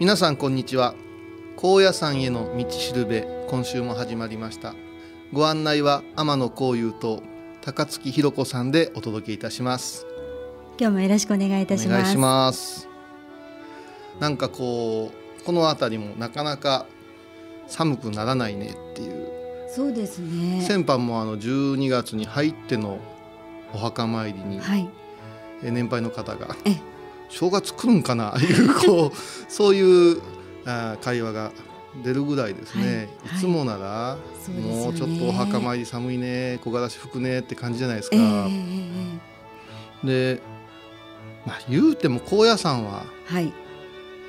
皆さんこんにちは。高野山への道しるべ今週も始まりました。ご案内は天野幸雄と高槻ひろ子さんでお届けいたします。今日もよろしくお願いいたします。お願いします。なんかこうこの辺りもなかなか寒くならないねっていう。そうですね。先般もあの12月に入ってのお墓参りに、はい。え年配の方がえ正月来るんかな？いうこうそういうあー会話が出るぐらいですね、はい。い、つもなら、そうですよねもうちょっとお墓参り寒いね。木枯らし吹くねって感じじゃないですか。ええええで、まあ、言うても高野山は、はい。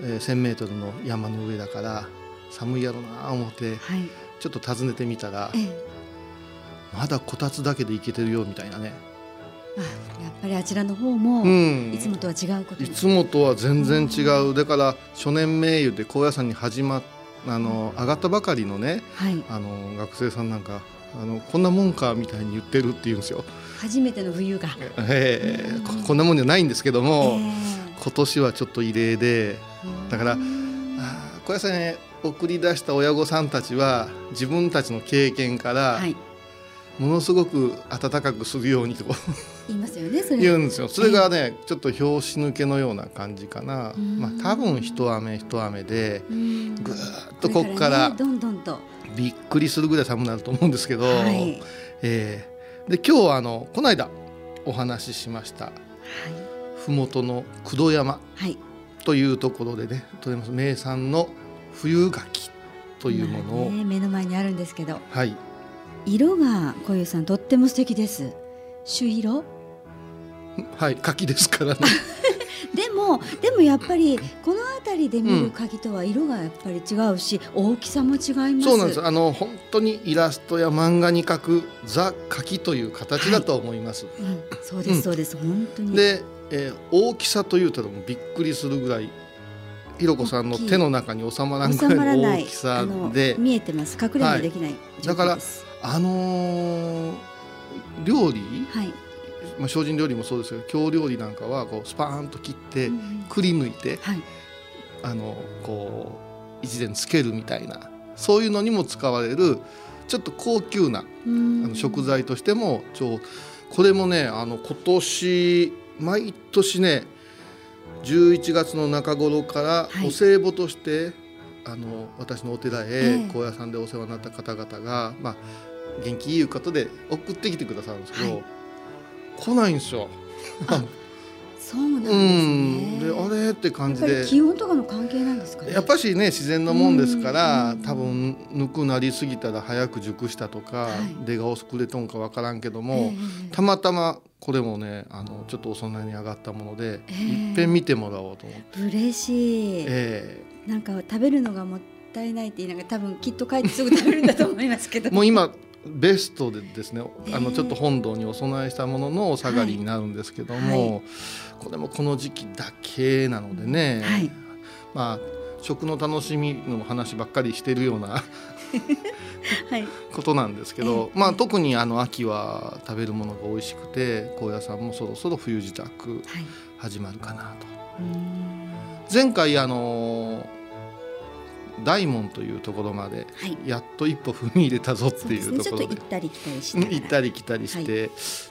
えー、1,000m の山の上だから寒いやろな思ってはい。ちょっと訪ねてみたらええ。まだこたつだけでいけてるよみたいなね。ぱりあちらの方も、うん。いつもとは違うこといつもとは全然違う。だから初年名誉で高野山に始まっあの上がったばかりのねはい。あの学生さんなんかあのこんなもんかみたいに言ってるって言うんですよ。初めての冬が。ええうんここんなもんじゃないんですけども、え今年はちょっと異例でえだからうんあー高野山に送り出した親御さんたちは自分たちの経験からはいものすごく温かくするようにと。言いますよねそれ。言うんですよ。それがねちょっと拍子抜けのような感じかな。うん。まあ多分一雨一雨でうん。ぐーっとここからねどんどんと。びっくりするぐらい寒くなると思うんですけど、はい。えーで今日はあのこの間お話ししました。はい。麓の工藤山。はい。というところでねとれます名産の冬柿というものを、今ね目の前にあるんですけど。はい色が小遊さんとっても素敵です。朱色？はい柿ですからね。でもでもやっぱりこの辺りで見る鍵とは色がやっぱり違うし、大きさも違います。そうなんです。あの本当にイラストや漫画に描くザ柿という形だと思います、うん、そうですそうです、本当に。で、えー大きさというともびっくりするぐらいひろこさんの手の中に収まらんぐ収まらない大きさで。見えてます。隠れもできない状だから況ですあのー料理、はい、まあ、精進料理もそうですけど京料理なんかはこうスパーンと切ってうんくり抜いて、はい。あのこう一膳つけるみたいなそういうのにも使われるちょっと高級なあうん。の食材としても超これもねあの今年毎年ね11月の中頃からはい。お歳暮として、あの私のお寺へええ。高野山でお世話になった方々が、まあ、元気いうことで送ってきてくださるんですけど、はい。来ないんですよ。あそうなんですうん、ねであれ？ってや感じで。気温とかの関係なんですかね。やっぱしね自然のもんですからうん多分ぬくなりすぎたら早く熟したとか、はい。出が遅れとんかわからんけどえも、えたまたまこれもねあのちょっとお供えに上がったもので、ええ。いっぺん見てもらおうと思って、嬉しい、え。なんか食べるのがもったいないって言いながら多分きっと帰ってすぐ食べるんだと思いますけど。もう今ベストでですねあのちょっと本堂にお供えしたもののお下がりになるんですけども、はい。これもこの時期だけなのでね、はい、まあ食の楽しみの話ばっかりしてるような はい、ことなんですけど、まあ、特にあの秋は食べるものが美味しくて高野山もそろそろ冬支度始まるかなと。前回あの大門というところまでやっと一歩踏み入れたぞっていうところで,、行ったり来たりして行ったり来たりして、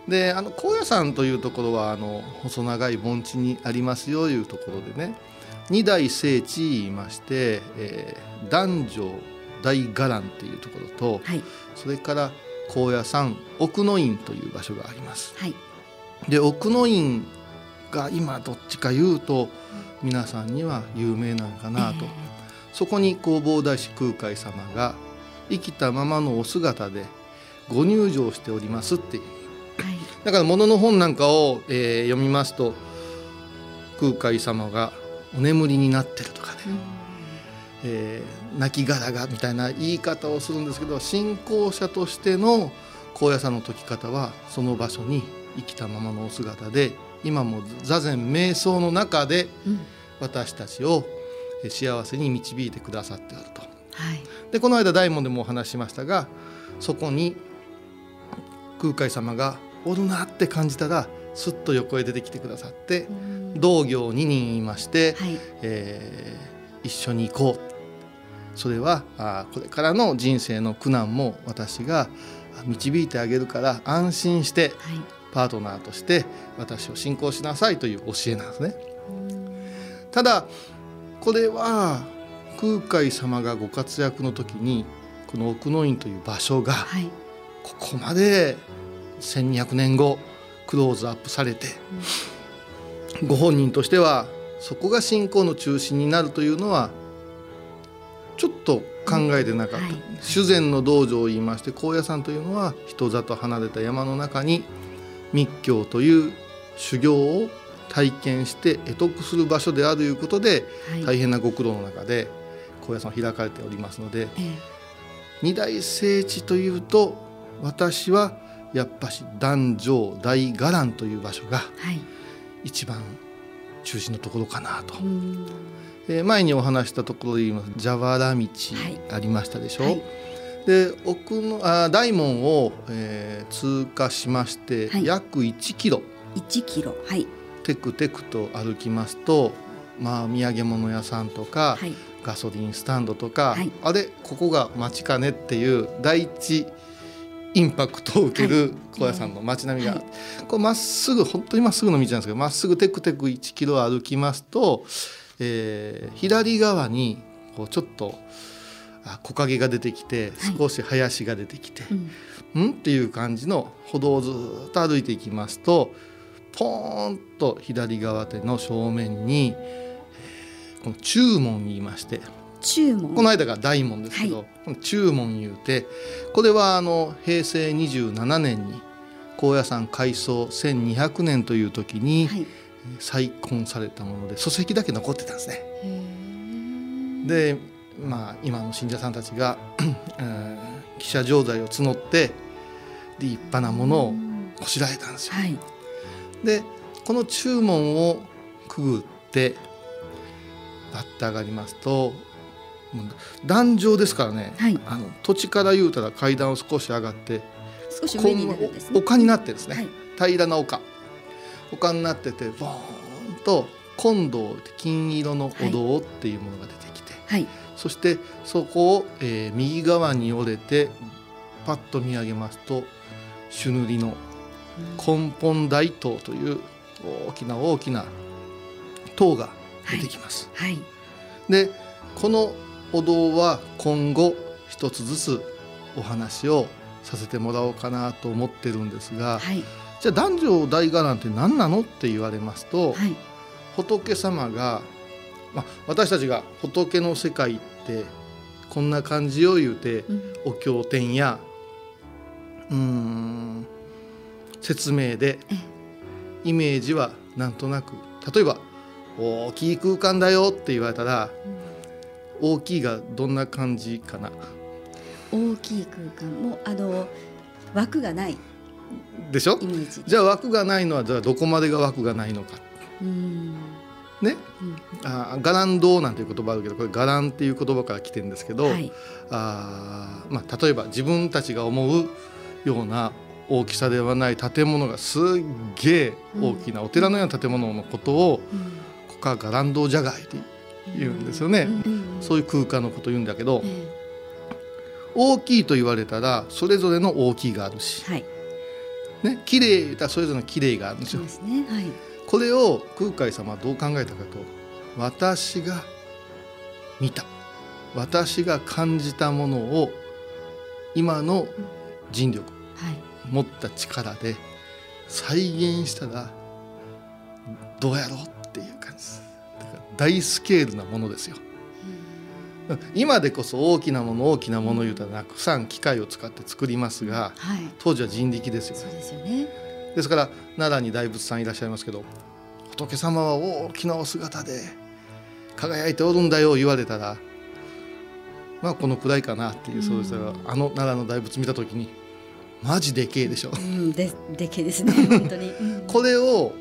であの高野山というところはあの細長い盆地にありますよいうところでね。二大聖地言いまして、えー、男女大伽藍っていうところと、はい、それから高野山奥の院という場所があります。はい、で奥の院が今どっちか言うと皆さんには有名なんかなと、えー、そこに弘法大師空海様が生きたままのお姿でご入場しておりますっていう、はい、だから物の本なんかを、えー、読みますと空海様がお眠りになってるとかね、うん、えー、亡骸がみたいな言い方をするんですけど信仰者としての高野山の解き方はその場所に生きたままのお姿で今も座禅瞑想の中で私たちを幸せに導いてくださってあると。はい、でこの間大門でもお話ししましたがそこに空海様がおるなって感じたらすっと横へ出てきてくださって同行2人いまして、はい、えー、一緒に行こう。それはあこれからの人生の苦難も私が導いてあげるから安心してパートナーとして私を信仰しなさいという教えなんですね。ただこれは空海様がご活躍の時にこの奥の院という場所がここまで1200年後クローズアップされて、ご本人としてはそこが信仰の中心になるというのはちょっと考えてなかった、修禅の道場を言いまして高野山というのは人里離れた山の中に密教という修行を体験して得得する場所であるということで、はい、大変なご苦労の中で高野山開かれておりますので、ええ、二大聖地というと私はやっぱし壇上大伽藍という場所が一番中心のところかなと。えー、前にお話したところで言います蛇腹道ありましたでしょ？はい、で奥のあ大門を、えー、通過しまして、はい、約1キロ。1キロ。はいテクテクと歩きますとまあ土産物屋さんとか、はい、ガソリンスタンドとか、はい、あれここが町かねっていう第一インパクトを受ける高野山の街並みが、はい、こうまっすぐ本当にまっすぐの道なんですけどまっすぐテクテク1キロ歩きますと、えー、左側にこうちょっと木陰が出てきて少し林が出てきて、はいうん、っていう感じの歩道をずっと歩いていきますとポーンと左側手の正面にこの中門言いまして中門この間が大門ですけど、はい、中門言うてこれはあの平成27年に高野山改装1200年という時に再建されたもので礎石だけ残ってたんですね。でまあ今の信者さんたちが記者錠剤を募って立派なものをこしらえたんですよ。はい、でこの中門をくぐってバッて上がりますと壇上ですからね、はい、あの土地から言うたら階段を少し上がって少し上になるんですね。丘になってですね、はい、平らな丘。丘になっててボーンと金堂金色のお堂っていうものが出てきて、はい、そしてそこを、えー、右側に折れてパッと見上げますと朱塗りの根本大塔という大きな大きな塔が出てきます。はい、はい、でこのお堂は今後一つずつお話をさせてもらおうかなと思ってるんですが、はい、じゃあ男女大伽藍って何なのって言われますと、はい、仏様が、まあ、私たちが仏の世界ってこんな感じを言うて、うん、お経典やうん説明でイメージはなんとなく例えば大きい空間だよって言われたら、うん。大きいがどんな感じかな？大きい空間。もあの枠がない。でしょ？イメージ。じゃあ枠がないのはじゃあどこまでが枠がないのか。うん。ね？うん。あガランドなんていう言葉あるけどこれガランっていう言葉から来てるんですけど、はい。あーまあ、例えば自分たちが思うような大きさではない建物がすっげえ大きなお寺のような建物のことをうんここはガランドジャガイって言うんですよね、そういう空間のことを言うんだけどえ大きいと言われたらそれぞれの大きいがあるしえ、はい。ね綺麗言ったらそれぞれの綺麗があるんですよ。すね。はい。これを空海様はどう考えたかと私が見た。私が感じたものを今の人力。はい持った力で再現したらどうやろうっていう感じです。だから大スケールなものですよ。今でこそ大きなもの大きなもの言うたらたくさん機械を使って作りますがはい。当時は人力ですよそうですよね。ですから奈良に大仏さんいらっしゃいますけど仏様は大きなお姿で輝いておるんだよ言われたらまあこのくらいかなっていうそうしたらあの奈良の大仏見た時にマジでけえでしょ。うんででけえですね 本当に。うん。これを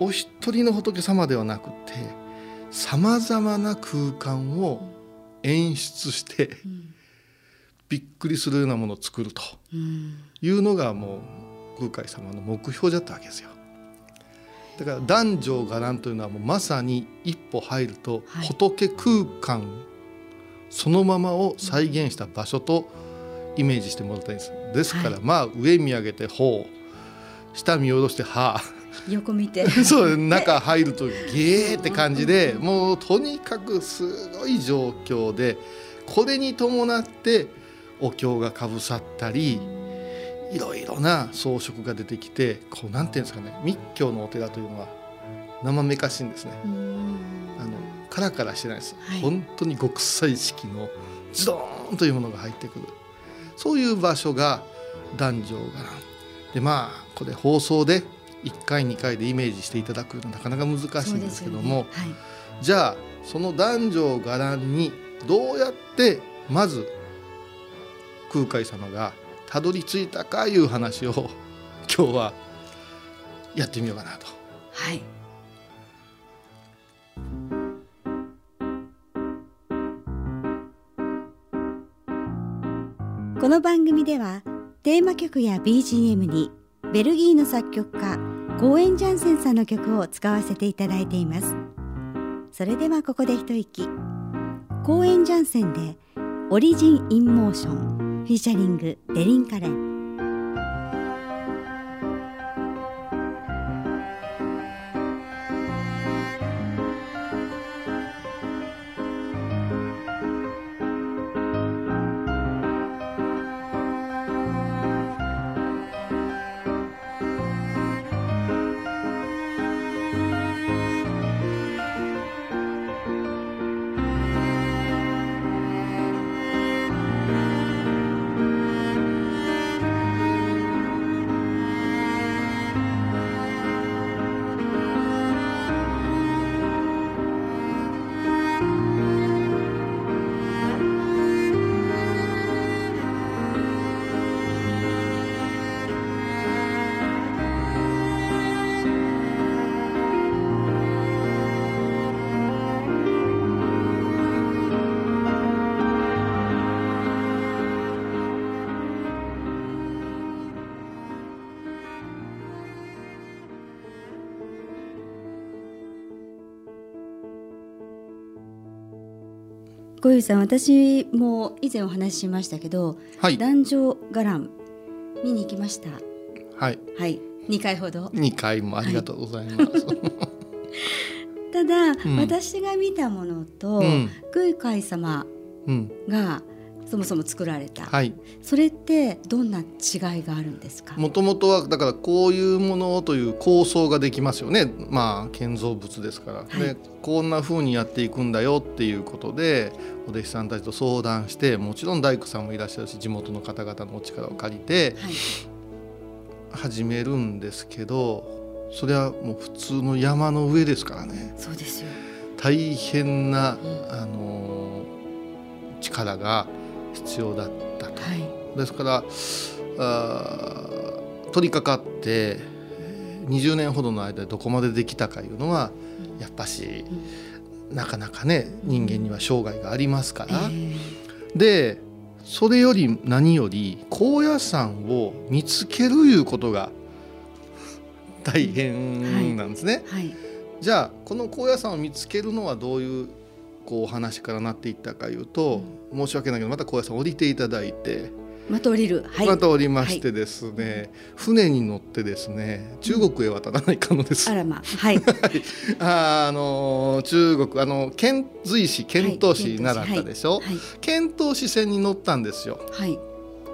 お一人の仏様ではなくてさまざまな空間を演出してうん。びっくりするようなものを作るとうん。いうのがもう空海様の目標だったわけですよ。だから男女伽藍というのはもうまさに一歩入るとはい。仏空間そのままを再現した場所とイメージしてもらいたいんです。ですからはい。まあ上見上げて「ほう」下見下ろして「はあ」横見て。そう中入るとゲーって感じでもうとにかくすごい状況でこれに伴ってお経がかぶさったりいろいろな装飾が出てきてこうなんていうんですかね密教のお寺というのは生めかしいんですね。うん。あのカラカラしてないです、はい。本当に極彩色のズドーンというものが入ってくるそういう場所が男女伽藍でまあこれ放送で1回2回でイメージしていただくのはなかなか難しいんですけども、そうですよねじゃあその男女伽藍にどうやってまず空海様がたどり着いたかいう話を今日はやってみようかなと。はい、この番組ではテーマ曲や BGM にベルギーの作曲家コーエン・ジャンセンさんの曲を使わせていただいています。それではここで一息。コーエン・ジャンセンでオリジン・イン・モーションフィーチャリングデリン・カレン。小遊さん私も以前お話ししましたけどはい、男女伽藍見に行きました？はい。はい。2回ほど。2回もありがとうございます。ただ、ん。私が見たものと、うん。空海様うん、がそもそも作られた、はい。それってどんな違いがあるんですか？もともとはだからこういうものという構想ができますよね。まあ建造物ですから。はいでこんな風にやっていくんだよっていうことでお弟子さんたちと相談して、もちろん大工さんもいらっしゃるし地元の方々のお力を借りてはい始めるんですけど、それはもう普通の山の上ですからね。そうですよ大変な、あの力が必要だったと。はい、ですからあ取り掛かって20年ほどの間でどこまでできたかいうのはやっぱし、なかなかね人間には障害がありますから。えー、でそれより何より高野山を見つけるいうことが大変なんですね。はいはい、じゃあこの高野山を見つけるのはどういうこうお話からなっていったかいうと、うん、申し訳ないけどまた高野山降りていただいてまた降りる、はい、また降りましてですね、はい、船に乗ってですね中国へ渡らないかのです。あらま はい。ああの中国あの遣隋使遣唐使習ったでしょ？はい、遣唐使船に乗ったんですよ。はい。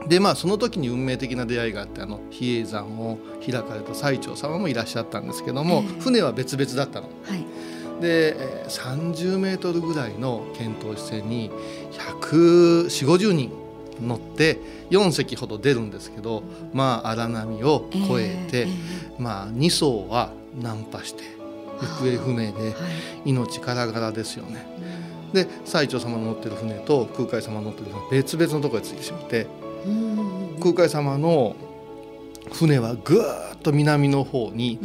でまあその時に運命的な出会いがあってあの比叡山を開かれた最澄様もいらっしゃったんですけども、えー、船は別々だったの。はい。で30メートルぐらいの遣唐使船に14050人乗って4隻ほど出るんですけどまあ荒波を越えて、えーえー、まあ2艘は難破して行方不明で命からがらですよね。で最澄様の乗ってる船と空海様の乗ってる船別々のところへ着いてしまって空海様の船はぐーっと南の方に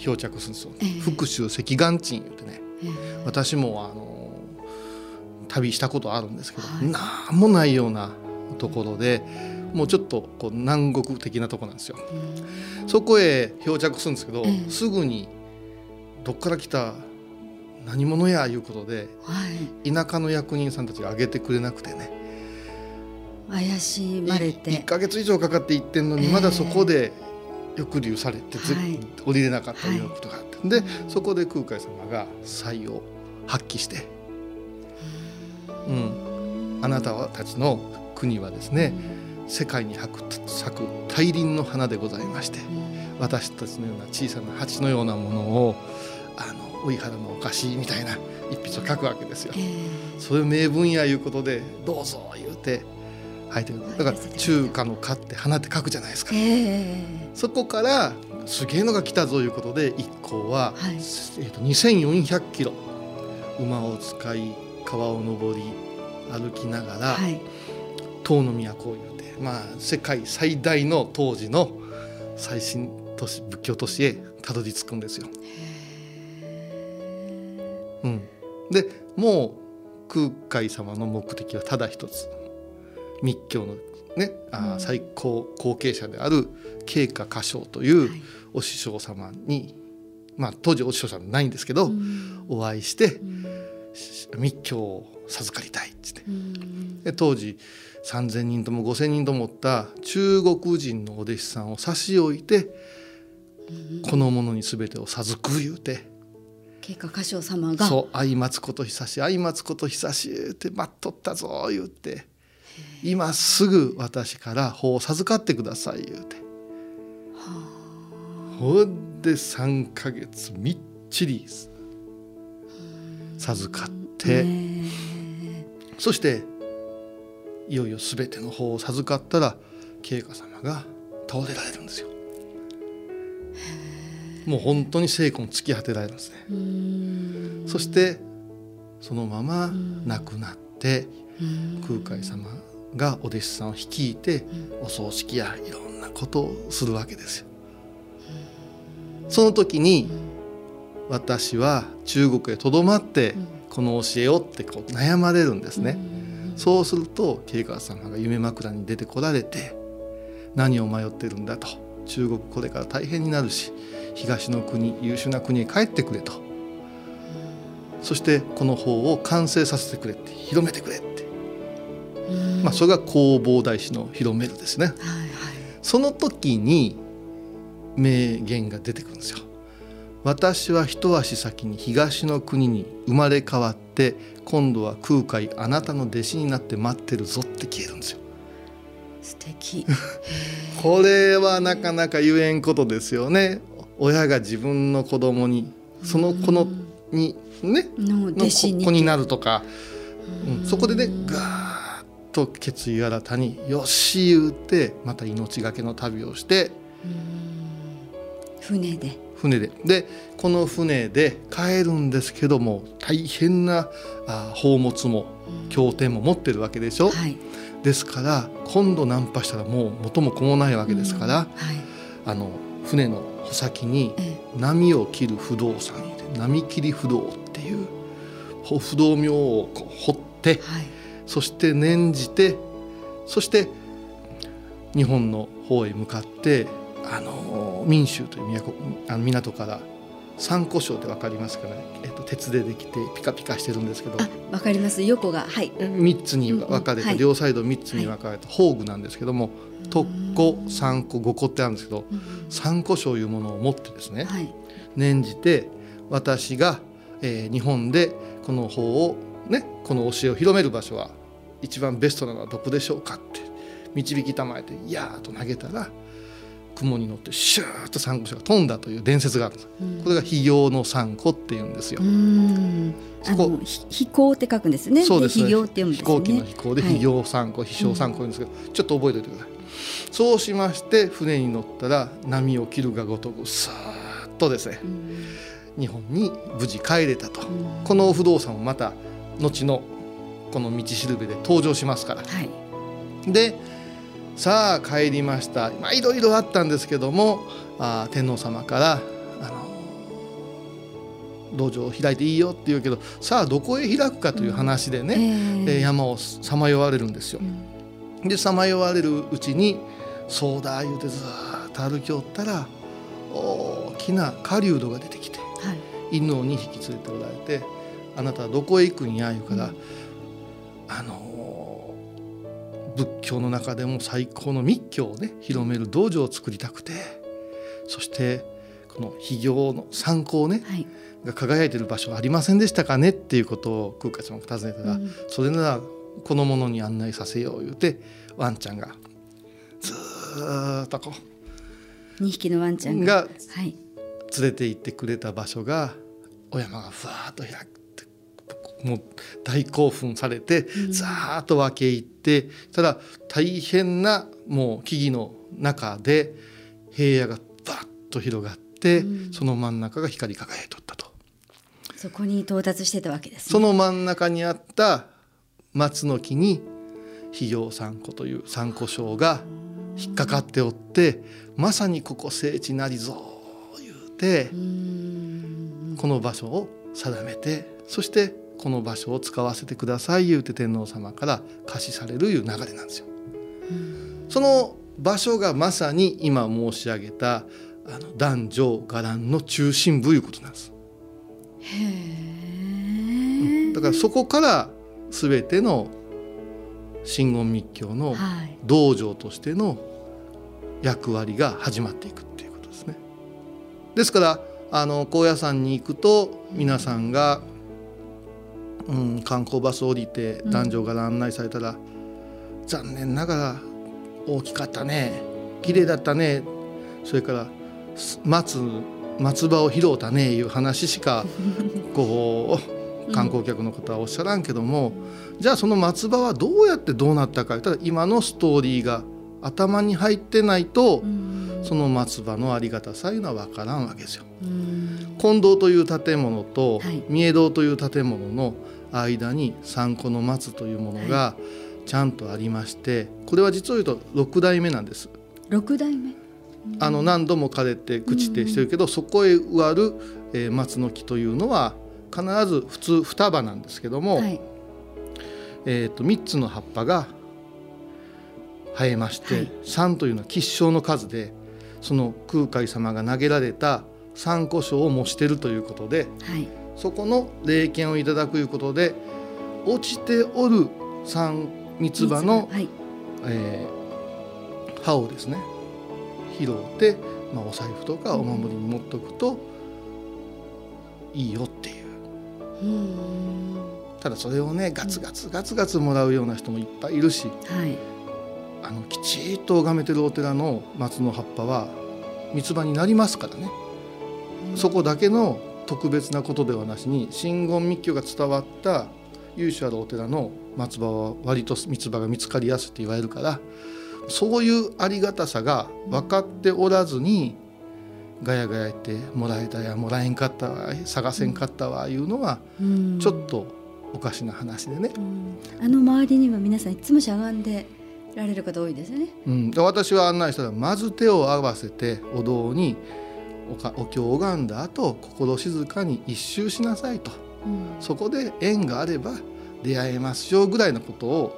漂着するんですよ、え。ー、福州赤岩鎮言ってね、えー、私もあの旅したことあるんですけど、はい、何もないようなところでもうちょっとこう南国的なとこなんですよ。そこへ漂着するんですけど、すぐにどっから来た何者やいうことで、はい、田舎の役人さんたちが挙げてくれなくてね。怪しまれて。1か月以上かかって行ってんのに、まだそこで抑留されて、はい、降りれなかったいうことがあって、はい、でそこで空海様が才を発揮して、うん、あなたたちの国はですね世界に咲く大輪の花でございまして私たちのような小さな蜂のようなものをあの追い払うのおかしいみたいな一筆を書くわけですよ。そういう名分やいうことでどうぞ言うて書いてるだから中華の花って花って書くじゃないですか。そこからすげえのが来たぞいうことで一行は、はい、えー、と2400キロ。馬を使い川を登り歩きながら、はい。唐の都を言うて、まあ、世界最大の当時の最新都市仏教都市へたどり着くんですよ。うん、でもう空海様の目的はただ一つ密教のね、あ最高後継者である慶華歌唱というお師匠様に、まあ、当時お師匠さんないんですけど、うん、お会いして、うん、密教を授かりたいっつって、うん、で当時3,000人とも5,000人ともった中国人のお弟子さんを差し置いて、この者に全てを授く言うて。慶華歌唱様が。そう相松こと久し相松こと久し言うて待っとったぞ言うて今すぐ私から法を授かってください言うてほんで3か月みっちり授かってそしていよいよ全ての法を授かったら慶華様が倒れられるんですよ。もう本当に精魂突き果てられるんですね。そしてそのまま亡くなって空海様がお弟子さんを率いてお葬式やいろんなことをするわけですよ。その時に私は中国へとどまってこの教えをってこう悩まれるんですね。そうすると慶川様が夢枕に出てこられて何を迷ってるんだと。中国これから大変になるし東の国優秀な国へ帰ってくれと。そしてこの法を完成させてくれって広めてくれって、まあ、それが弘法大師の広めるですね、はいはい、その時に名言が出てくるんですよ。私は一足先に東の国に生まれ変わって今度は空海あなたの弟子になって待ってるぞって消えるんですよ。素敵。これはなかなか言えんことですよね。親が自分の子供にその子のにねの子に。なるとか、うん、そこでねガーッと決意新たによし言うてまた命がけの旅をして船で。船で。でこの船で帰るんですけども大変なあ宝物も経典も持ってるわけでしょ、はい。ですから今度ナンパしたらもう元も子もないわけですから、はい。あの船の穂先にえ波を切る不動産で波切り不動っていうほ不動明をこう掘ってえはいそして念じてそして日本の方へ向かってあの民州という都あの港から三湖礁って分かりますかね、えっと、鉄でできてピカピカしてるんですけど。あわかります。横がはい。3つに分かれて、うんうんはい。両サイド3つに分かれた宝具なんですけども特湖三湖五湖ってあるんですけどうん三湖礁いうものを持ってですねはい。念じて私が、えー日本でこの法をねこの教えを広める場所は一番ベストなのはどこでしょうかって導きたまえて「いやー」と投げたら雲に乗ってシューッとサンゴ礁が飛んだという伝説があるんです。うん。これが飛行のサンゴっていうんですよ。飛行って書くんですね。そうです。ね飛行って読むんですね。飛行機の飛行ではい。飛行三個、飛翔三個言うんですけど、ちょっと覚えておいてください。そうしまして船に乗ったら波を切るがごとくさーっとですね。うん。日本に無事帰れたと、うん。この不動産もまた後のこの道しるべで登場しますから。はい。でさあ帰りました。まあいろいろあったんですけどもあー天皇様からあの道場を開いていいよって言うけどさあどこへ開くかという話でね、えええー山をさまよわれるんですよ。う。ん。でさまよわれるうちに「そうだ」言うてずーっと歩きおったら大きな狩人が出てきてはい。犬を2匹連れておられて「あなたはどこへ行くんや」言うから、うんあのー仏教の中でも最高の密教をね広める道場を作りたくてそしてこの秘行の参考ねはい。が輝いてる場所はありませんでしたかねっていうことを空海ちゃんが尋ねた。ら、うん。それならこの者に案内させよう言うてワンちゃんがずーっとこ二匹のワンちゃんうが連れて行ってくれた場所がお山がふわーっと開くもう大興奮されてうん。ザーッと分け入ってただ大変なもう木々の中で平野がバッと広がって、うん。その真ん中が光り輝いとったと。そこに到達してたわけですね。その真ん中にあった松の木に肥行三湖という三湖礁が引っかかっておってまさにここ聖地なりぞ言うてこの場所を定めてそしてこの場所を使わせてください言うて天皇様から貸しされるいう流れなんですよ。その場所がまさに今申し上げたあの男女伽藍の中心部いうことなんです。へえだからそこから全ての真言密教のはい道場としての役割が始まっていくっていうことですね。ですからあの高野山に行くと皆さんが、うん、観光バス降りてうん。男女から案内されたら、残念ながら大きかったね綺麗だったねそれからす松松葉を拾うたねいう話しか こう観光客の方はおっしゃらんけども、じゃあその松葉はどうやってどうなったか。ただ今のストーリーが頭に入ってないと、うん。その松葉のありがたさいうのは分からんわけですよ。うん。金堂という建物とはい。三重堂という建物の間に三個の松というものがちゃんとありましてこれは実を言うと6代目なんです。六代目？あの何度も枯れて朽ちてしてるけど、そこへ植わる、えー松の木というのは必ず普通双葉なんですけども、はい。えー、と3つの葉っぱが生えまして、はい。3というのは吉祥の数でその空海様が投げられた三個章を模しているということではいそこの霊験をいただくということで落ちておる三三つ葉の、はい。えー葉をですね拾って、まあ、お財布とかお守りに持っておくといいよっていう。うん。ただそれをねガツガツガツガツもらうような人もいっぱいいるしはい。あのきちっと拝めてるお寺の松の葉っぱは三つ葉になりますからね、そこだけの特別なことではなしに真言密教が伝わった由緒あるお寺の松葉は割と三つ葉が見つかりやすいって言われるからそういうありがたさが分かっておらずにガヤガヤ言ってもらえたやもらえんかったわ探せんかったわいうのはうん。ちょっとおかしな話でね、うん。あの周りには皆さんいつもしゃがんでられる方多いですよね。うん、で私は案内したらまず手を合わせてお堂におかお経を拝んだ後心静かに一周しなさいとうんそこで縁があれば出会えますよぐらいのことを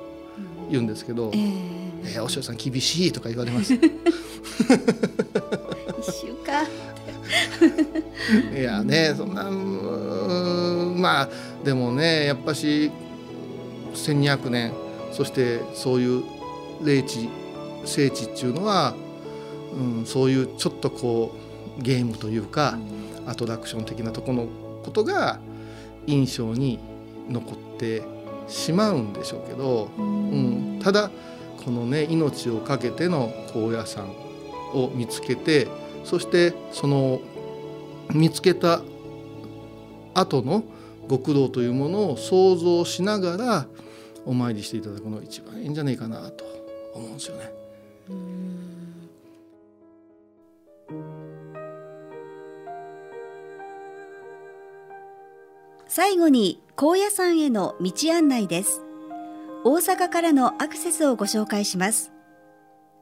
言うんですけどえ「ええーお師匠さん厳しい」とか言われます。一週間。いやねそんなうーんまあでもねやっぱし1200年そしてそういう霊地聖地っていうのは、うん、そういうちょっとこうゲームというかアトラクション的なところのことが印象に残ってしまうんでしょうけど、うん、ただこのね命を懸けての高野山を見つけてそしてその見つけた後のご苦労というものを想像しながらお参りしていただくのが一番いいんじゃないかなと思うんですよね。最後に高野山への道案内です。大阪からのアクセスをご紹介します。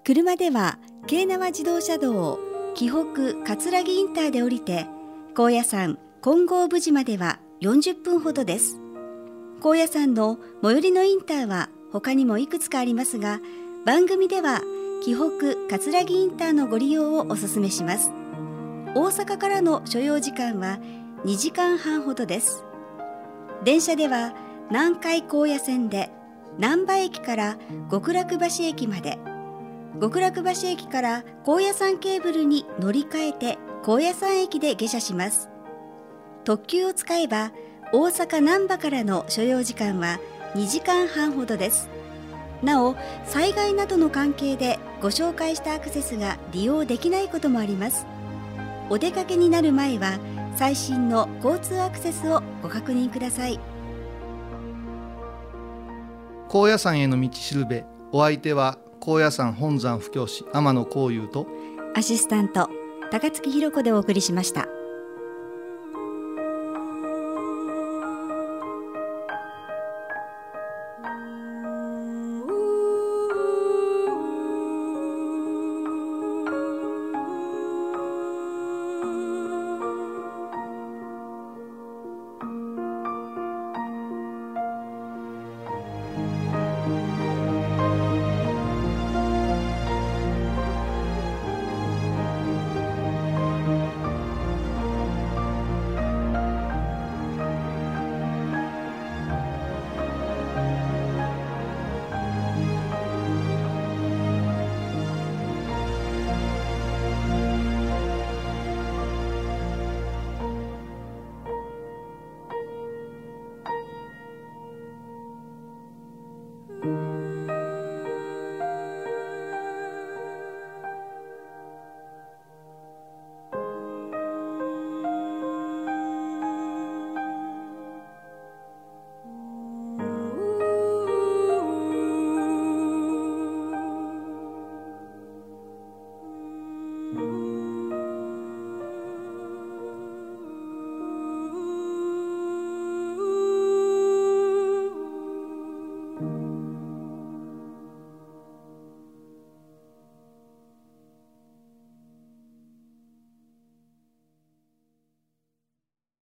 車では京奈和自動車道紀北葛城インターで降りて高野山金剛無寺までは40分ほどです。高野山の最寄りのインターは他にもいくつかありますが番組では紀北葛城インターのご利用をお勧めします。大阪からの所要時間は2時間半ほどです。電車では南海高野線で難波駅から極楽橋駅まで極楽橋駅から高野山ケーブルに乗り換えて高野山駅で下車します。特急を使えば大阪難波からの所要時間は2時間半ほどです。なお災害などの関係でご紹介したアクセスが利用できないこともあります。お出かけになる前は最新の交通アクセスをご確認ください。高野山への道しるべお相手は高野山本山布教師天野幸雄とアシスタント高槻ひろ子でお送りしました